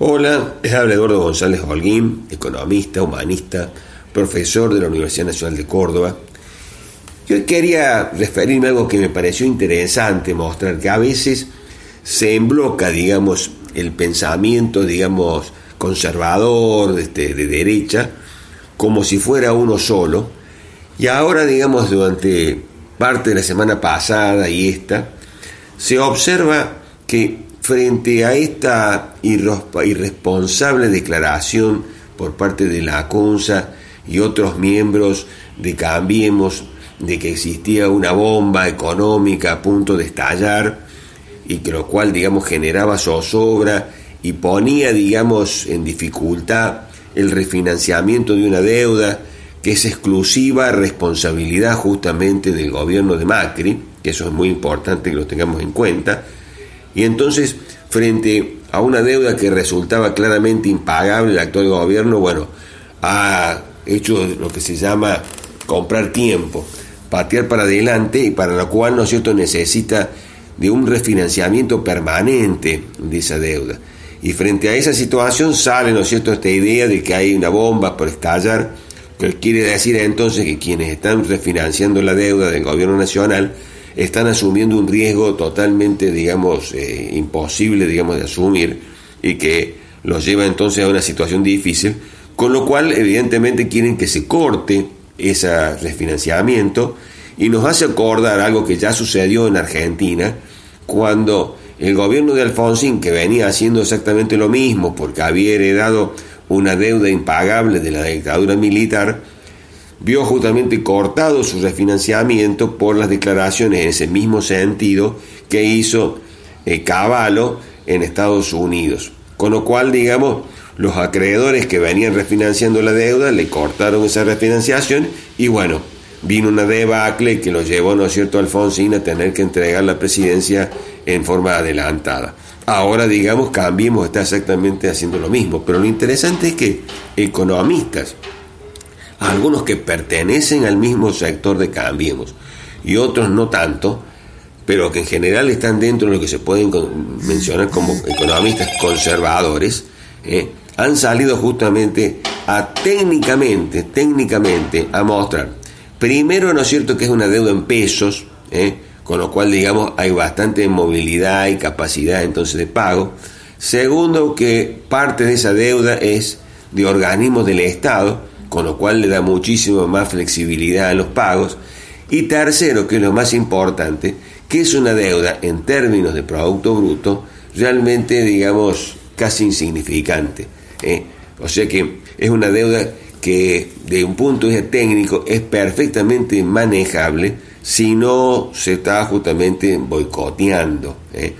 Hola, les habla Eduardo González Holguín, economista, humanista, profesor de la Universidad Nacional de Córdoba. Yo quería referirme a algo que me pareció interesante, mostrar que a veces se embloca, digamos, el pensamiento, digamos, conservador, este, de derecha, como si fuera uno solo. Y ahora, digamos, durante parte de la semana pasada y esta, se observa que frente a esta irresponsable declaración por parte de la CUNSA y otros miembros de Cambiemos de que existía una bomba económica a punto de estallar y que lo cual digamos generaba zozobra y ponía digamos en dificultad el refinanciamiento de una deuda que es exclusiva responsabilidad justamente del gobierno de Macri, que eso es muy importante que lo tengamos en cuenta, y entonces, frente a una deuda que resultaba claramente impagable, el actual gobierno, bueno, ha hecho lo que se llama comprar tiempo, patear para adelante y para lo cual, ¿no es cierto?, necesita de un refinanciamiento permanente de esa deuda. Y frente a esa situación sale, ¿no cierto?, esta idea de que hay una bomba por estallar, que quiere decir entonces que quienes están refinanciando la deuda del gobierno nacional están asumiendo un riesgo totalmente, digamos, eh, imposible, digamos, de asumir y que los lleva entonces a una situación difícil, con lo cual evidentemente quieren que se corte ese refinanciamiento y nos hace acordar algo que ya sucedió en Argentina cuando el gobierno de Alfonsín, que venía haciendo exactamente lo mismo porque había heredado una deuda impagable de la dictadura militar, vio justamente cortado su refinanciamiento por las declaraciones en ese mismo sentido que hizo eh, Cavallo en Estados Unidos. Con lo cual, digamos, los acreedores que venían refinanciando la deuda le cortaron esa refinanciación y bueno, vino una debacle que lo llevó, ¿no es cierto?, Alfonsín a tener que entregar la presidencia en forma adelantada. Ahora, digamos, Cambiemos está exactamente haciendo lo mismo, pero lo interesante es que economistas algunos que pertenecen al mismo sector de Cambiemos y otros no tanto, pero que en general están dentro de lo que se pueden mencionar como economistas conservadores, ¿eh? han salido justamente a técnicamente, técnicamente, a mostrar, primero, ¿no es cierto?, que es una deuda en pesos, ¿eh? con lo cual, digamos, hay bastante movilidad y capacidad entonces de pago. Segundo, que parte de esa deuda es de organismos del Estado, con lo cual le da muchísimo más flexibilidad a los pagos. Y tercero, que es lo más importante, que es una deuda en términos de Producto Bruto realmente, digamos, casi insignificante. ¿eh? O sea que es una deuda que de un punto de vista técnico es perfectamente manejable si no se está justamente boicoteando. ¿eh?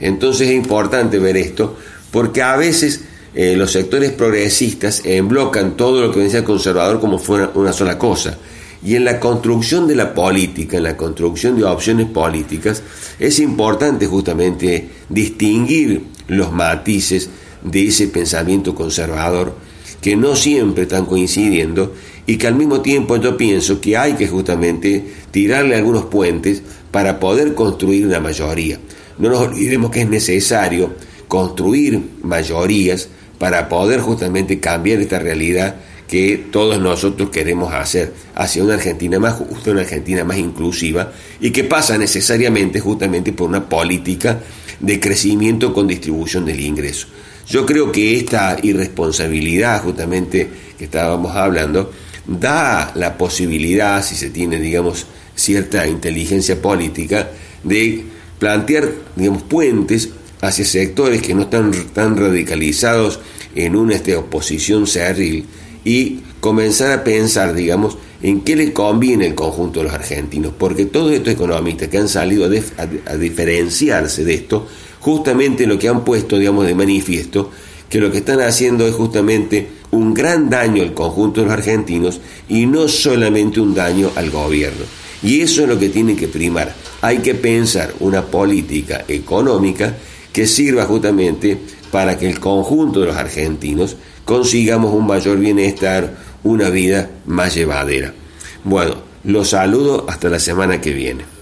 Entonces es importante ver esto porque a veces eh, los sectores progresistas emblocan todo lo que decía conservador como fuera una sola cosa. Y en la construcción de la política, en la construcción de opciones políticas, es importante justamente distinguir los matices de ese pensamiento conservador que no siempre están coincidiendo y que al mismo tiempo yo pienso que hay que justamente tirarle algunos puentes para poder construir una mayoría. No nos olvidemos que es necesario construir mayorías para poder justamente cambiar esta realidad que todos nosotros queremos hacer hacia una Argentina más justa, una Argentina más inclusiva y que pasa necesariamente justamente por una política de crecimiento con distribución del ingreso. Yo creo que esta irresponsabilidad justamente que estábamos hablando da la posibilidad, si se tiene, digamos, cierta inteligencia política, de plantear, digamos, puentes hacia sectores que no están tan radicalizados en una este, oposición cerril y comenzar a pensar, digamos, en qué les conviene el conjunto de los argentinos, porque todos estos economistas que han salido a, diferenciarse de esto, justamente lo que han puesto, digamos, de manifiesto, que lo que están haciendo es justamente un gran daño al conjunto de los argentinos y no solamente un daño al gobierno. Y eso es lo que tiene que primar. Hay que pensar una política económica que sirva justamente para que el conjunto de los argentinos consigamos un mayor bienestar, una vida más llevadera. Bueno, los saludo hasta la semana que viene.